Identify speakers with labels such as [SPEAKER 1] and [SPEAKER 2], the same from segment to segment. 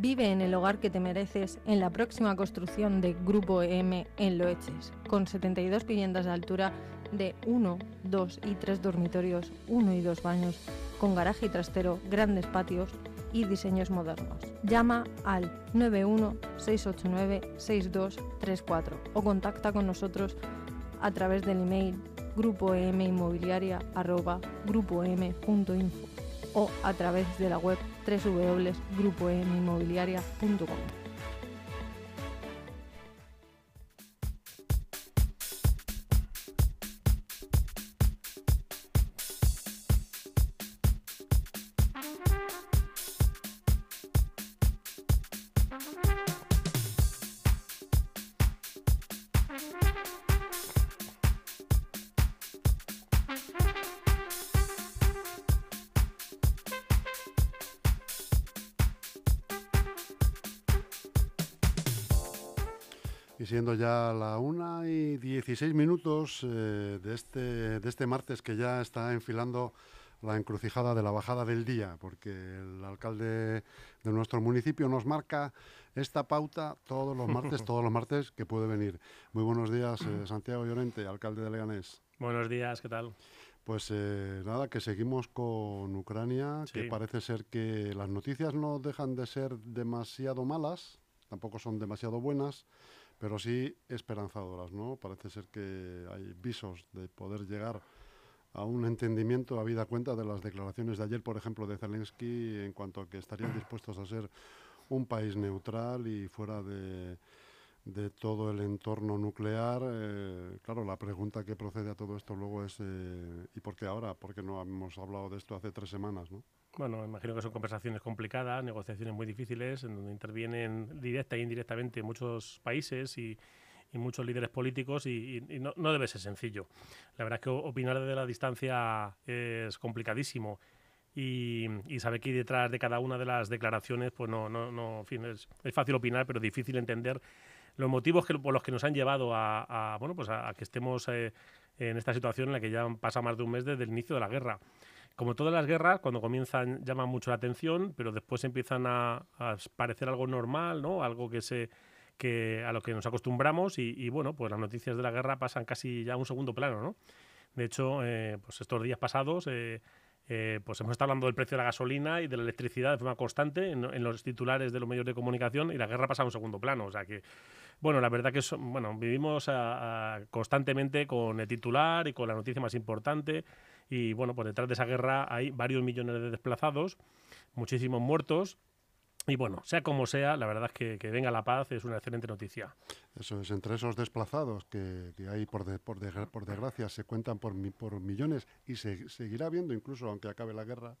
[SPEAKER 1] Vive en el hogar que te mereces en la próxima construcción de Grupo EM en Loeches, con 72 viviendas de altura de 1, 2 y 3 dormitorios, 1 y 2 baños, con garaje y trastero, grandes patios y diseños modernos. Llama al 91-689-6234 o contacta con nosotros a través del email grupoeminmobiliaria.grupoem.info o a través de la web www.grupoeminmobiliaria.com.
[SPEAKER 2] siendo ya la una y 16 minutos eh, de, este, de este martes que ya está enfilando la encrucijada de la bajada del día, porque el alcalde de nuestro municipio nos marca esta pauta todos los martes, todos los martes que puede venir. Muy buenos días, eh, Santiago Llorente, alcalde de Leganés.
[SPEAKER 3] Buenos días, ¿qué tal?
[SPEAKER 2] Pues eh, nada, que seguimos con Ucrania, que parece ser que las noticias no dejan de ser demasiado malas, tampoco son demasiado buenas, pero sí esperanzadoras, ¿no? Parece ser que hay visos de poder llegar a un entendimiento, habida cuenta de las declaraciones de ayer, por ejemplo, de Zelensky, en cuanto a que estarían dispuestos a ser un país neutral y fuera de, todo el entorno nuclear. Eh, claro, la pregunta que procede a todo esto luego es, eh, ¿y por qué ahora? Porque no hemos hablado de esto hace tres semanas, ¿no?
[SPEAKER 3] Bueno, imagino que son conversaciones complicadas, negociaciones muy difíciles, en donde intervienen directa e indirectamente muchos países y, muchos líderes políticos y, no, debe ser sencillo. La verdad es que opinar desde la distancia es complicadísimo y, saber que detrás de cada una de las declaraciones, pues no, no, no en fin, es, fácil opinar, pero difícil entender los motivos que, por los que nos han llevado a, bueno, pues a, que estemos eh, en esta situación en la que ya pasa más de un mes desde el inicio de la guerra como todas las guerras, cuando comienzan llaman mucho la atención, pero después empiezan a, parecer algo normal, ¿no? Algo que se que a lo que nos acostumbramos y, bueno, pues las noticias de la guerra pasan casi ya a un segundo plano, ¿no? De hecho, eh, pues estos días pasados, eh, eh, pues hemos estado hablando del precio de la gasolina y de la electricidad de forma constante en, los titulares de los medios de comunicación y la guerra pasa a un segundo plano. O sea que, bueno, la verdad que bueno, vivimos constantemente con el titular y con la noticia más importante y bueno, por detrás de esa guerra hay varios millones de desplazados, muchísimos muertos. Y bueno, sea como sea, la verdad es que, venga la paz es una excelente noticia.
[SPEAKER 2] Eso es, entre esos desplazados que, hay, por, por, por, desgracia, se cuentan por, por millones y se seguirá viendo incluso aunque acabe la guerra.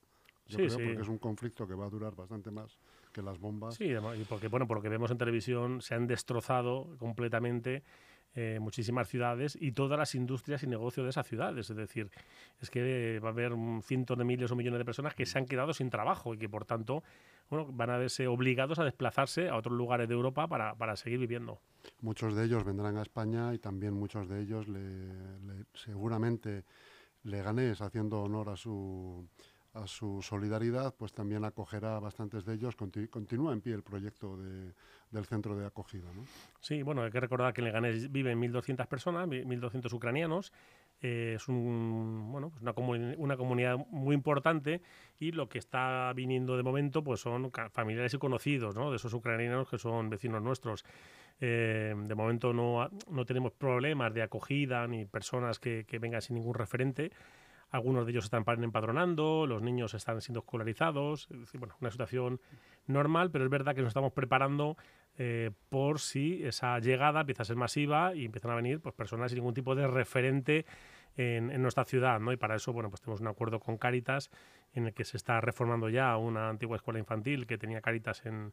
[SPEAKER 2] Yo creo porque es un conflicto que va a durar bastante más que las bombas.
[SPEAKER 3] Sí, y porque, bueno, porque vemos en televisión, se han destrozado completamente eh, muchísimas ciudades y todas las industrias y negocios de esas ciudades. Es decir, es que va a haber cientos de miles o millones de personas que se han quedado sin trabajo y que, por tanto, bueno, van a verse obligados a desplazarse a otros lugares de Europa para, para seguir viviendo.
[SPEAKER 2] Muchos de ellos vendrán a España y también muchos de ellos seguramente Leganés, haciendo honor a su a su solidaridad, pues también acogerá a bastantes de ellos. continúa en pie el proyecto del centro de acogida. ¿no?
[SPEAKER 3] Sí, bueno, hay que recordar que en Leganés viven 1.200 personas, 1.200 ucranianos. Eh, es un, bueno, pues una, una, comunidad muy importante y lo que está viniendo de momento pues son familiares y conocidos ¿no? de esos ucranianos que son vecinos nuestros. Eh, de momento no, no tenemos problemas de acogida ni personas que, que vengan sin ningún referente. Algunos de ellos están empadronando, los niños están siendo escolarizados. bueno, una situación normal, pero es verdad que nos estamos preparando eh, por si esa llegada empieza a ser masiva y empiezan a venir pues, personas sin ningún tipo de referente en, nuestra ciudad, ¿no? Y para eso, bueno, pues tenemos un acuerdo con Cáritas en el que se está reformando ya una antigua escuela infantil que tenía Cáritas en,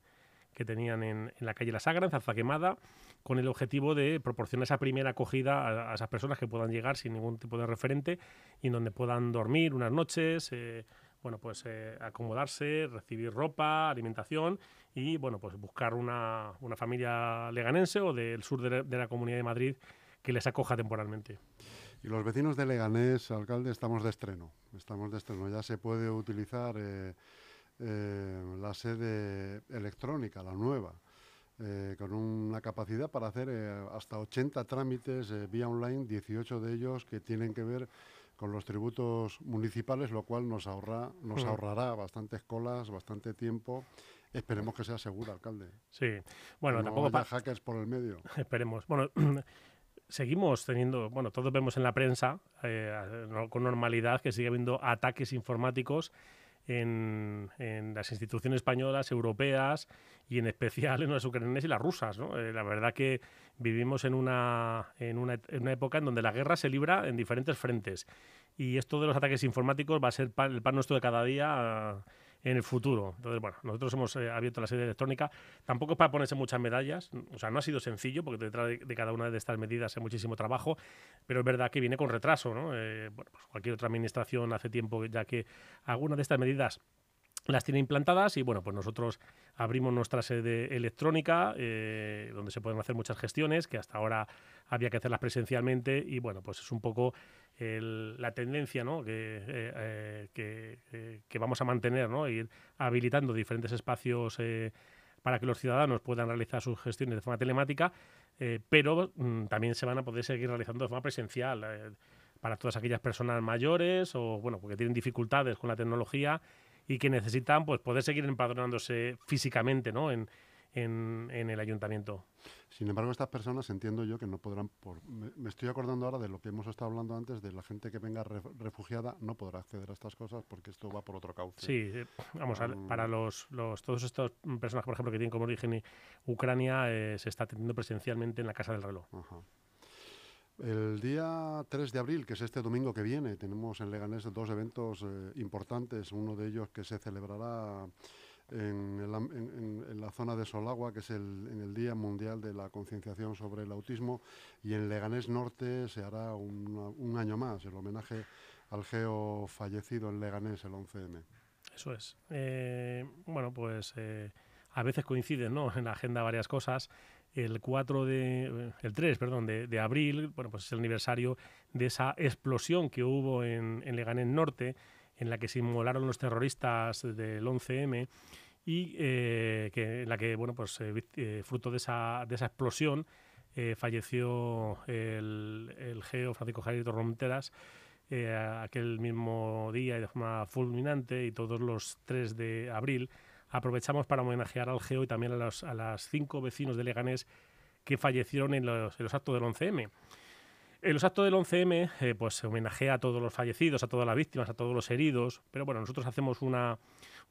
[SPEAKER 3] que tenían en, la calle La Sagra, en Zarza Quemada, con el objetivo de proporcionar esa primera acogida a, esas personas que puedan llegar sin ningún tipo de referente y en donde puedan dormir unas noches, eh, bueno, pues eh, acomodarse, recibir ropa, alimentación y, bueno, pues buscar una, familia leganense o del sur de la, Comunidad de Madrid que les acoja temporalmente.
[SPEAKER 2] Y los vecinos de Leganés, alcalde, estamos de estreno. Estamos de estreno. Ya se puede utilizar... Eh, la sede electrónica, la nueva. con una capacidad para hacer hasta 80 trámites vía online, 18 de ellos que tienen que ver con los tributos municipales, lo cual nos, ahorra, nos ahorrará bastantes colas, bastante tiempo. Esperemos que sea segura, alcalde.
[SPEAKER 3] Sí, bueno, tampoco
[SPEAKER 2] para hackers por el medio.
[SPEAKER 3] Esperemos. Bueno, seguimos teniendo, bueno, todos vemos en la prensa eh, con normalidad que sigue habiendo ataques informáticos en, las instituciones españolas, europeas y en especial en las ucranianas y las rusas. ¿no? Eh, la verdad que vivimos en una, en, una, en una época en donde la guerra se libra en diferentes frentes y esto de los ataques informáticos va a ser el pan nuestro de cada día en el futuro. Entonces, bueno, nosotros hemos eh, abierto la sede electrónica. Tampoco es para ponerse muchas medallas, o sea, no ha sido sencillo, porque detrás de, cada una de estas medidas hay muchísimo trabajo, pero es verdad que viene con retraso, ¿no? Eh, bueno, pues cualquier otra administración hace tiempo ya que algunas de estas medidas las tiene implantadas y bueno, pues nosotros abrimos nuestra sede electrónica eh, donde se pueden hacer muchas gestiones que hasta ahora había que hacerlas presencialmente y bueno, pues es un poco la tendencia ¿no? que, eh, eh, que, vamos a mantener, ¿no? ir habilitando diferentes espacios para que los ciudadanos puedan realizar sus gestiones de forma telemática, pero mm, también se van a poder seguir realizando de forma presencial para todas aquellas personas mayores o bueno, porque tienen dificultades con la tecnología y que necesitan pues poder seguir empadronándose físicamente ¿no? en, en, el ayuntamiento.
[SPEAKER 2] Sin embargo, estas personas entiendo yo que no podrán, por, me, estoy acordando ahora de lo que hemos estado hablando antes, de la gente que venga refugiada no podrá acceder a estas cosas porque esto va por otro cauce.
[SPEAKER 3] Sí, eh, vamos, a, para los, los, todos estos personas, por ejemplo, que tienen como origen Ucrania, eh, se está atendiendo presencialmente en la Casa del Reloj. Ajá.
[SPEAKER 2] El día 3 de abril, que es este domingo que viene, tenemos en Leganés dos eventos eh, importantes. Uno de ellos que se celebrará en, la zona de Solagua, que es el, el Día Mundial de la Concienciación sobre el Autismo, y en Leganés Norte se hará un año más, el homenaje al geo fallecido en Leganés el 11M.
[SPEAKER 3] Eso es. Eh, bueno, pues eh, a veces coinciden ¿no? en la agenda varias cosas el 4 de, el 3, perdón, de, abril, bueno, pues es el aniversario de esa explosión que hubo en, en Leganés Norte, en la que se inmolaron los terroristas del 11M y eh, que, en la que, bueno, pues eh, eh, fruto de esa, de esa explosión falleció el, el geo Francisco Javier Ronteras aquel mismo día y de forma fulminante y todos los 3 de abril aprovechamos para homenajear al GEO y también a, los, a las cinco vecinos de Leganés que fallecieron en los, actos del 11M. En los actos del 11M, eh, pues se homenajea a todos los fallecidos, a todas las víctimas, a todos los heridos, pero bueno, nosotros hacemos una,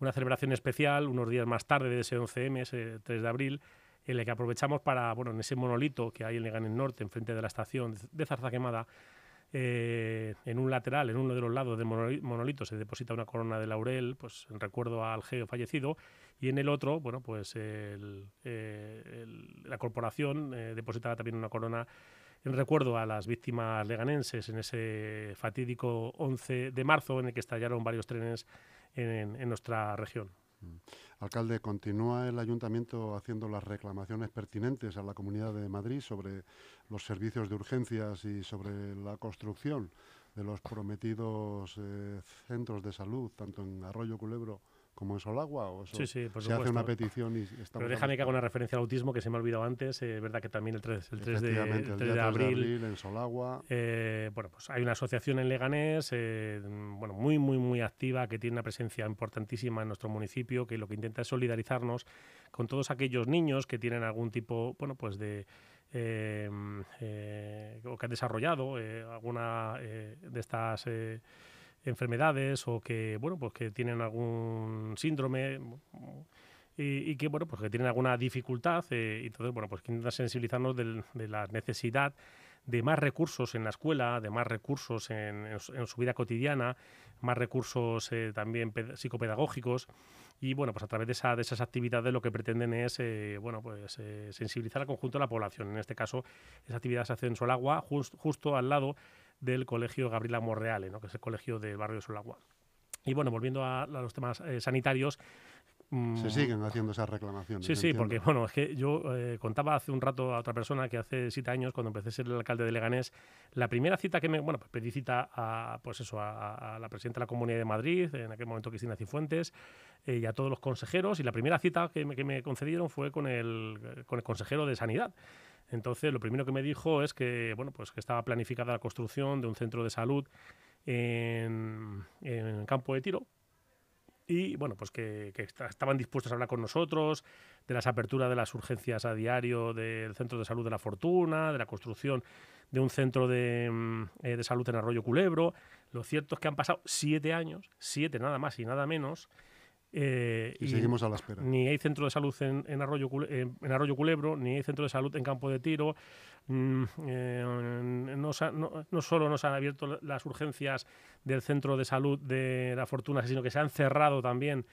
[SPEAKER 3] una celebración especial unos días más tarde de ese 11M, ese 3 de abril, en el que aprovechamos para, bueno, en ese monolito que hay en Leganés Norte, enfrente de la estación de Zarza Quemada, eh, en un lateral, en uno de los lados del monolito, se deposita una corona de laurel, pues en recuerdo al geo fallecido, y en el otro, bueno, pues eh, la corporación eh, deposita también una corona en recuerdo a las víctimas leganenses en ese fatídico 11 de marzo en el que estallaron varios trenes en nuestra región. Mm.
[SPEAKER 2] Alcalde, ¿continúa el ayuntamiento haciendo las reclamaciones pertinentes a la Comunidad de Madrid sobre los servicios de urgencias y sobre la construcción de los prometidos eh, centros de salud, tanto en Arroyo Culebro como en Solagua? ¿o
[SPEAKER 3] sí, sí, por
[SPEAKER 2] se hace una petición y
[SPEAKER 3] Pero déjame que haga una referencia al autismo que se me ha olvidado antes. Es verdad que también el 3, el 3, de, el 3 de, abril,
[SPEAKER 2] en Solagua.
[SPEAKER 3] Eh, bueno, pues hay una asociación en Leganés, eh, bueno, muy, muy, muy activa, que tiene una presencia importantísima en nuestro municipio, que lo que intenta es solidarizarnos con todos aquellos niños que tienen algún tipo, bueno, pues de... Eh, o que han desarrollado alguna de estas enfermedades o que, bueno, pues que tienen algún síndrome y, que, bueno, pues que tienen alguna dificultad eh, y entonces, bueno, pues que intentan sensibilizarnos de, la necesidad de más recursos en la escuela, de más recursos en, su vida cotidiana, más recursos eh, también psicopedagógicos. Y bueno pues a través de, esa, de esas actividades lo que pretenden es eh, bueno pues sensibilizar al conjunto de la población. En este caso esa actividad se hace en Solagua justo al lado del Colegio Gabriela Morreale, ¿no? que es el colegio del barrio de Solagua. Y bueno, volviendo a, los temas eh, sanitarios,
[SPEAKER 2] Mm, Se siguen haciendo esas reclamaciones.
[SPEAKER 3] Sí, sí, porque bueno, es que yo eh, contaba hace un rato a otra persona que hace siete años, cuando empecé a ser el alcalde de Leganés, la primera cita que me, bueno, pues pedí cita a, pues eso, a, la presidenta de la Comunidad de Madrid, en aquel momento Cristina Cifuentes, eh, y a todos los consejeros, y la primera cita que me, que me concedieron fue con el, con el consejero de Sanidad. Entonces, lo primero que me dijo es que, bueno, pues que estaba planificada la construcción de un centro de salud en, campo de tiro, y bueno, pues que, estaban dispuestos a hablar con nosotros de las aperturas de las urgencias a diario del Centro de Salud de la Fortuna, de la construcción de un centro de, mm, eh, salud en Arroyo Culebro. Lo cierto es que han pasado siete años, siete nada más y nada menos,
[SPEAKER 2] eh, y, seguimos a la espera.
[SPEAKER 3] Ni hay centro de salud en, Arroyo, en Arroyo Culebro, ni hay centro de salud en Campo de Tiro, Mm, eh, no, no, solo nos han abierto las urgencias del centro de salud de la Fortuna, sino que se han cerrado también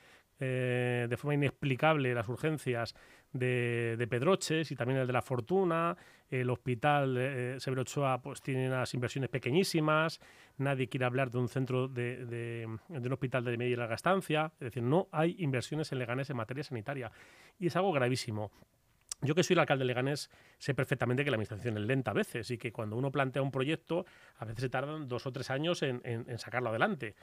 [SPEAKER 3] eh, de forma inexplicable las urgencias de, Pedroches y también el de la Fortuna. El hospital eh, Severo Ochoa pues, tiene unas inversiones pequeñísimas. Nadie quiere hablar de un centro de, de, un hospital de media y larga estancia. Es decir, no hay inversiones en Leganés en materia sanitaria. Y es algo gravísimo. Yo que soy el alcalde de Leganés sé perfectamente que la administración es lenta a veces y que cuando uno plantea un proyecto a veces se tardan dos o tres años en, sacarlo adelante.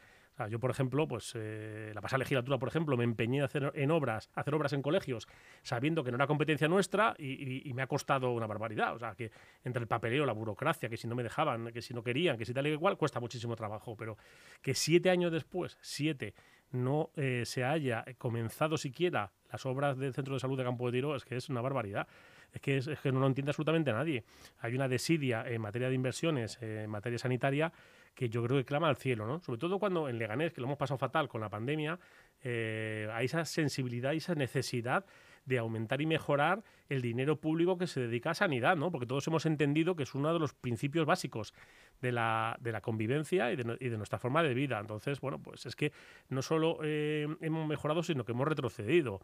[SPEAKER 3] Yo, por ejemplo, pues eh, la pasada legislatura, por ejemplo, me empeñé hacer en obras, hacer obras en colegios, sabiendo que no era competencia nuestra y, me ha costado una barbaridad. O sea, que entre el papeleo, la burocracia, que si no me dejaban, que si no querían, que si tal y igual, cuesta muchísimo trabajo. Pero que siete años después, siete, no eh, se haya comenzado siquiera las obras del Centro de Salud de Campo de Tiro, es que es una barbaridad. Es que, es, que no lo entiende absolutamente nadie. Hay una desidia en materia de inversiones, eh, en materia sanitaria, que yo creo que clama al cielo, ¿no? Sobre todo cuando en Leganés, que lo hemos pasado fatal con la pandemia, eh, hay esa sensibilidad y esa necesidad de aumentar y mejorar el dinero público que se dedica a sanidad, ¿no? Porque todos hemos entendido que es uno de los principios básicos de la, de la convivencia y de, nuestra forma de vida. Entonces, bueno, pues es que no solo eh, hemos mejorado, sino que hemos retrocedido.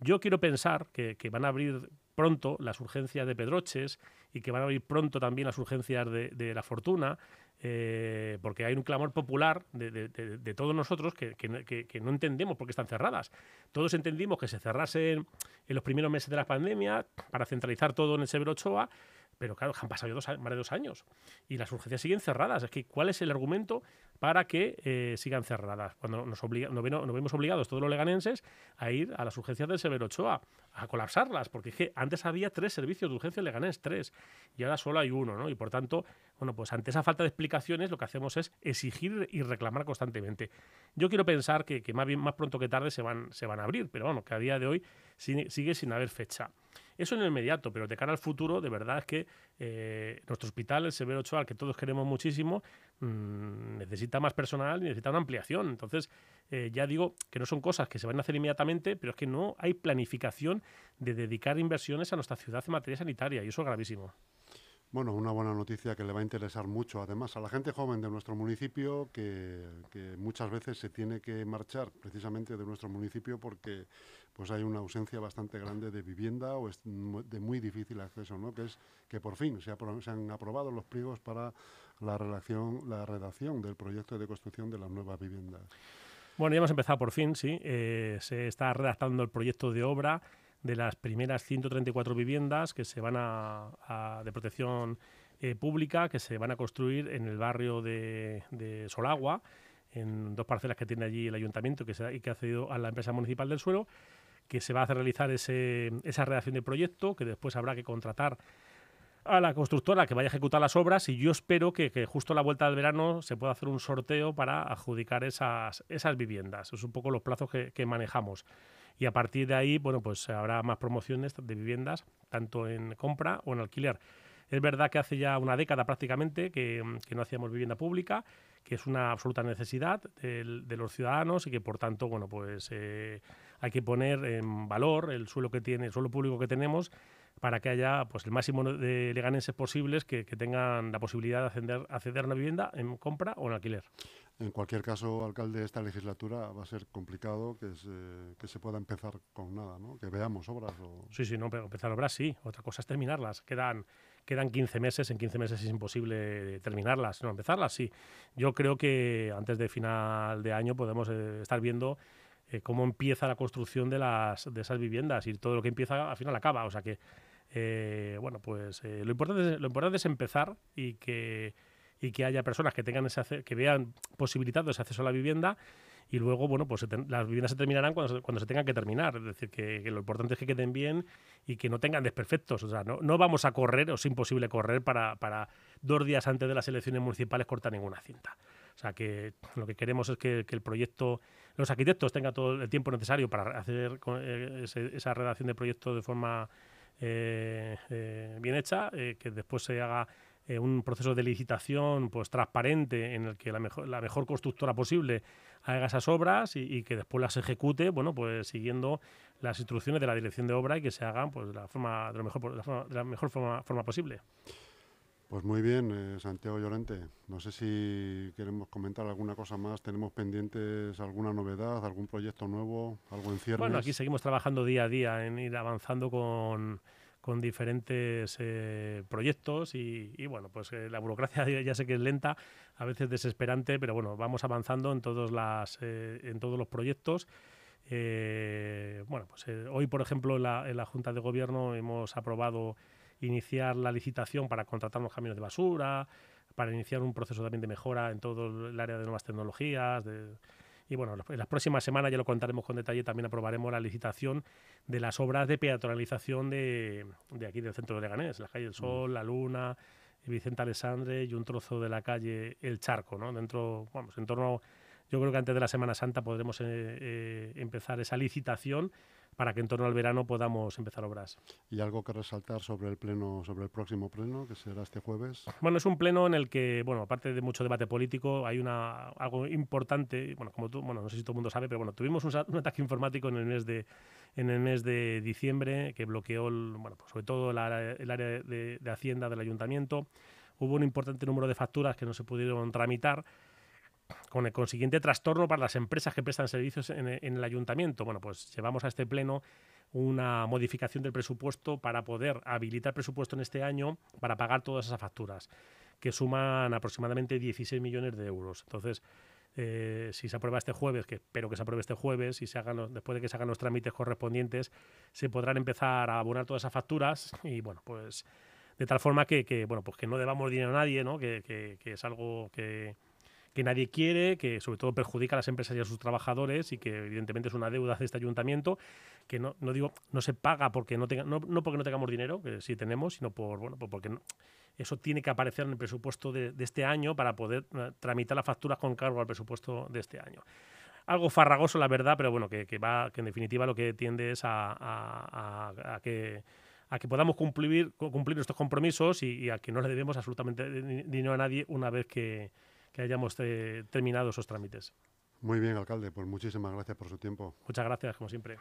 [SPEAKER 3] Yo quiero pensar que, van a abrir pronto las urgencias de Pedroches y que van a abrir pronto también las urgencias de La Fortuna eh, porque hay un clamor popular de, todos nosotros que, no entendemos por qué están cerradas. Todos entendimos que se cerrasen en los primeros meses de la pandemia para centralizar todo en el Severo Ochoa, pero claro, han pasado dos, más de dos años y las urgencias siguen cerradas. Es que, ¿cuál es el argumento para que eh, sigan cerradas? Cuando nos, obliga, nos, vemos obligados todos los leganenses a ir a las urgencias del Severo Ochoa, a colapsarlas, porque es que antes había tres servicios de urgencia leganés, tres, y ahora solo hay uno, ¿no? Y por tanto, bueno, pues ante esa falta de explicaciones lo que hacemos es exigir y reclamar constantemente. Yo quiero pensar que, más, bien, más pronto que tarde se van, se van a abrir, pero bueno, que a día de hoy sigue sin haber fecha. Eso en el inmediato, pero de cara al futuro, de verdad es que eh, nuestro hospital, el Severo Ochoa, que todos queremos muchísimo, mm, necesita más personal y necesita una ampliación. Entonces, eh, ya digo que no son cosas que se van a hacer inmediatamente, pero es que no hay planificación de dedicar inversiones a nuestra ciudad en materia sanitaria y eso es gravísimo.
[SPEAKER 2] Bueno, una buena noticia que le va a interesar mucho, además, a la gente joven de nuestro municipio, que, muchas veces se tiene que marchar precisamente de nuestro municipio porque pues hay una ausencia bastante grande de vivienda o es de muy difícil acceso, ¿no? Que es que por fin se, se han aprobado los pliegos para la la redacción del proyecto de construcción de las nuevas viviendas.
[SPEAKER 3] Bueno, ya hemos empezado por fin, sí. Eh, se está redactando el proyecto de obra de las primeras 134 viviendas que se van a, de protección eh, pública que se van a construir en el barrio de, Solagua, en dos parcelas que tiene allí el ayuntamiento que se, y que ha cedido a la empresa municipal del suelo, que se va a hacer realizar ese, esa redacción de proyecto, que después habrá que contratar a la constructora que vaya a ejecutar las obras y yo espero que, justo a la vuelta del verano se pueda hacer un sorteo para adjudicar esas, esas viviendas. Es un poco los plazos que manejamos y a partir de ahí, bueno, pues habrá más promociones de viviendas, tanto en compra o en alquiler. Es verdad que hace ya una década prácticamente que, no hacíamos vivienda pública, que es una absoluta necesidad de, los ciudadanos y que por tanto, bueno, pues eh, hay que poner en valor el suelo que tiene, el suelo público que tenemos para que haya pues el máximo de leganenses posibles que, tengan la posibilidad de acceder, acceder a una vivienda en compra o en alquiler.
[SPEAKER 2] En cualquier caso, alcalde, esta legislatura va a ser complicado que se, que se pueda empezar con nada, ¿no? Que veamos obras. O...
[SPEAKER 3] Sí, sí, no, pero empezar obras sí. Otra cosa es terminarlas. Quedan, quedan 15 meses, en 15 meses es imposible terminarlas. No, empezarlas sí. Yo creo que antes de final de año podemos eh, estar viendo eh, cómo empieza la construcción de, las, de esas viviendas y todo lo que empieza al final acaba. O sea que, eh, bueno, pues lo, importante es, lo importante es empezar y que, y que haya personas que, tengan ese, que vean posibilitado ese acceso a la vivienda y luego, bueno, pues las viviendas se terminarán cuando se, cuando se tengan que terminar. Es decir, que, lo importante es que queden bien y que no tengan desperfectos. O sea, no, no vamos a correr, o es imposible correr para, para dos días antes de las elecciones municipales cortar ninguna cinta. O sea, que lo que queremos es que, el proyecto, los arquitectos tengan todo el tiempo necesario para hacer eh, esa redacción de proyecto de forma eh, eh, bien hecha, que después se haga un proceso de licitación pues transparente en el que la mejor, la mejor constructora posible haga esas obras y, que después las ejecute, bueno, pues siguiendo las instrucciones de la dirección de obra y que se hagan pues de la forma de, lo mejor, de la, mejor forma, forma posible.
[SPEAKER 2] Pues muy bien, eh, Santiago Llorente. No sé si queremos comentar alguna cosa más. ¿Tenemos pendientes alguna novedad, algún proyecto nuevo, algo en ciernes?
[SPEAKER 3] Bueno, aquí seguimos trabajando día a día en ir avanzando con, con diferentes eh, proyectos y, bueno, pues eh, la burocracia ya sé que es lenta, a veces desesperante, pero bueno, vamos avanzando en todos, las, en todos los proyectos. bueno, pues hoy, por ejemplo, en la, en la, Junta de Gobierno hemos aprobado iniciar la licitación para contratar los camiones de basura, para iniciar un proceso también de mejora en todo el área de nuevas tecnologías, de, y bueno, en las próximas semanas ya lo contaremos con detalle, también aprobaremos la licitación de las obras de peatonalización de, de aquí del centro de Leganés, la calle El Sol, La Luna, Vicente Alessandre y un trozo de la calle El Charco, ¿no? Dentro, vamos, en torno, yo creo que antes de la Semana Santa podremos eh, eh, empezar esa licitación para que en torno al verano podamos empezar obras.
[SPEAKER 2] ¿Y algo que resaltar sobre el pleno, sobre el próximo pleno, que será este jueves?
[SPEAKER 3] Bueno, es un pleno en el que, bueno, aparte de mucho debate político, hay una algo importante, bueno, como tú, bueno, no sé si todo el mundo sabe, pero bueno, tuvimos un, ataque informático en el mes de en el mes de diciembre que bloqueó, bueno, pues sobre todo el área, de, de Hacienda del ayuntamiento. Hubo un importante número de facturas que no se pudieron tramitar con el consiguiente trastorno para las empresas que prestan servicios en, el ayuntamiento. Bueno, pues llevamos a este pleno una modificación del presupuesto para poder habilitar presupuesto en este año para pagar todas esas facturas, que suman aproximadamente 16 millones de euros. Entonces, eh, si se aprueba este jueves, que espero que se apruebe este jueves, y se hagan después de que se hagan los trámites correspondientes, se podrán empezar a abonar todas esas facturas y bueno, pues de tal forma que, bueno, pues que no debamos dinero a nadie, ¿no? que es algo que, que nadie quiere, que sobre todo perjudica a las empresas y a sus trabajadores y que evidentemente es una deuda de este ayuntamiento que no, no digo no se paga porque no tenga, no, porque no tengamos dinero, que sí tenemos, sino por bueno, porque eso tiene que aparecer en el presupuesto de, este año para poder eh, tramitar las facturas con cargo al presupuesto de este año. Algo farragoso, la verdad, pero bueno, que, va, que en definitiva lo que tiende es a, que a que podamos cumplir, cumplir estos compromisos y, y, a que no le debemos absolutamente dinero a nadie una vez que, que hayamos eh, terminado esos trámites.
[SPEAKER 2] Muy bien, alcalde, pues muchísimas gracias por su tiempo.
[SPEAKER 3] Muchas gracias, como siempre.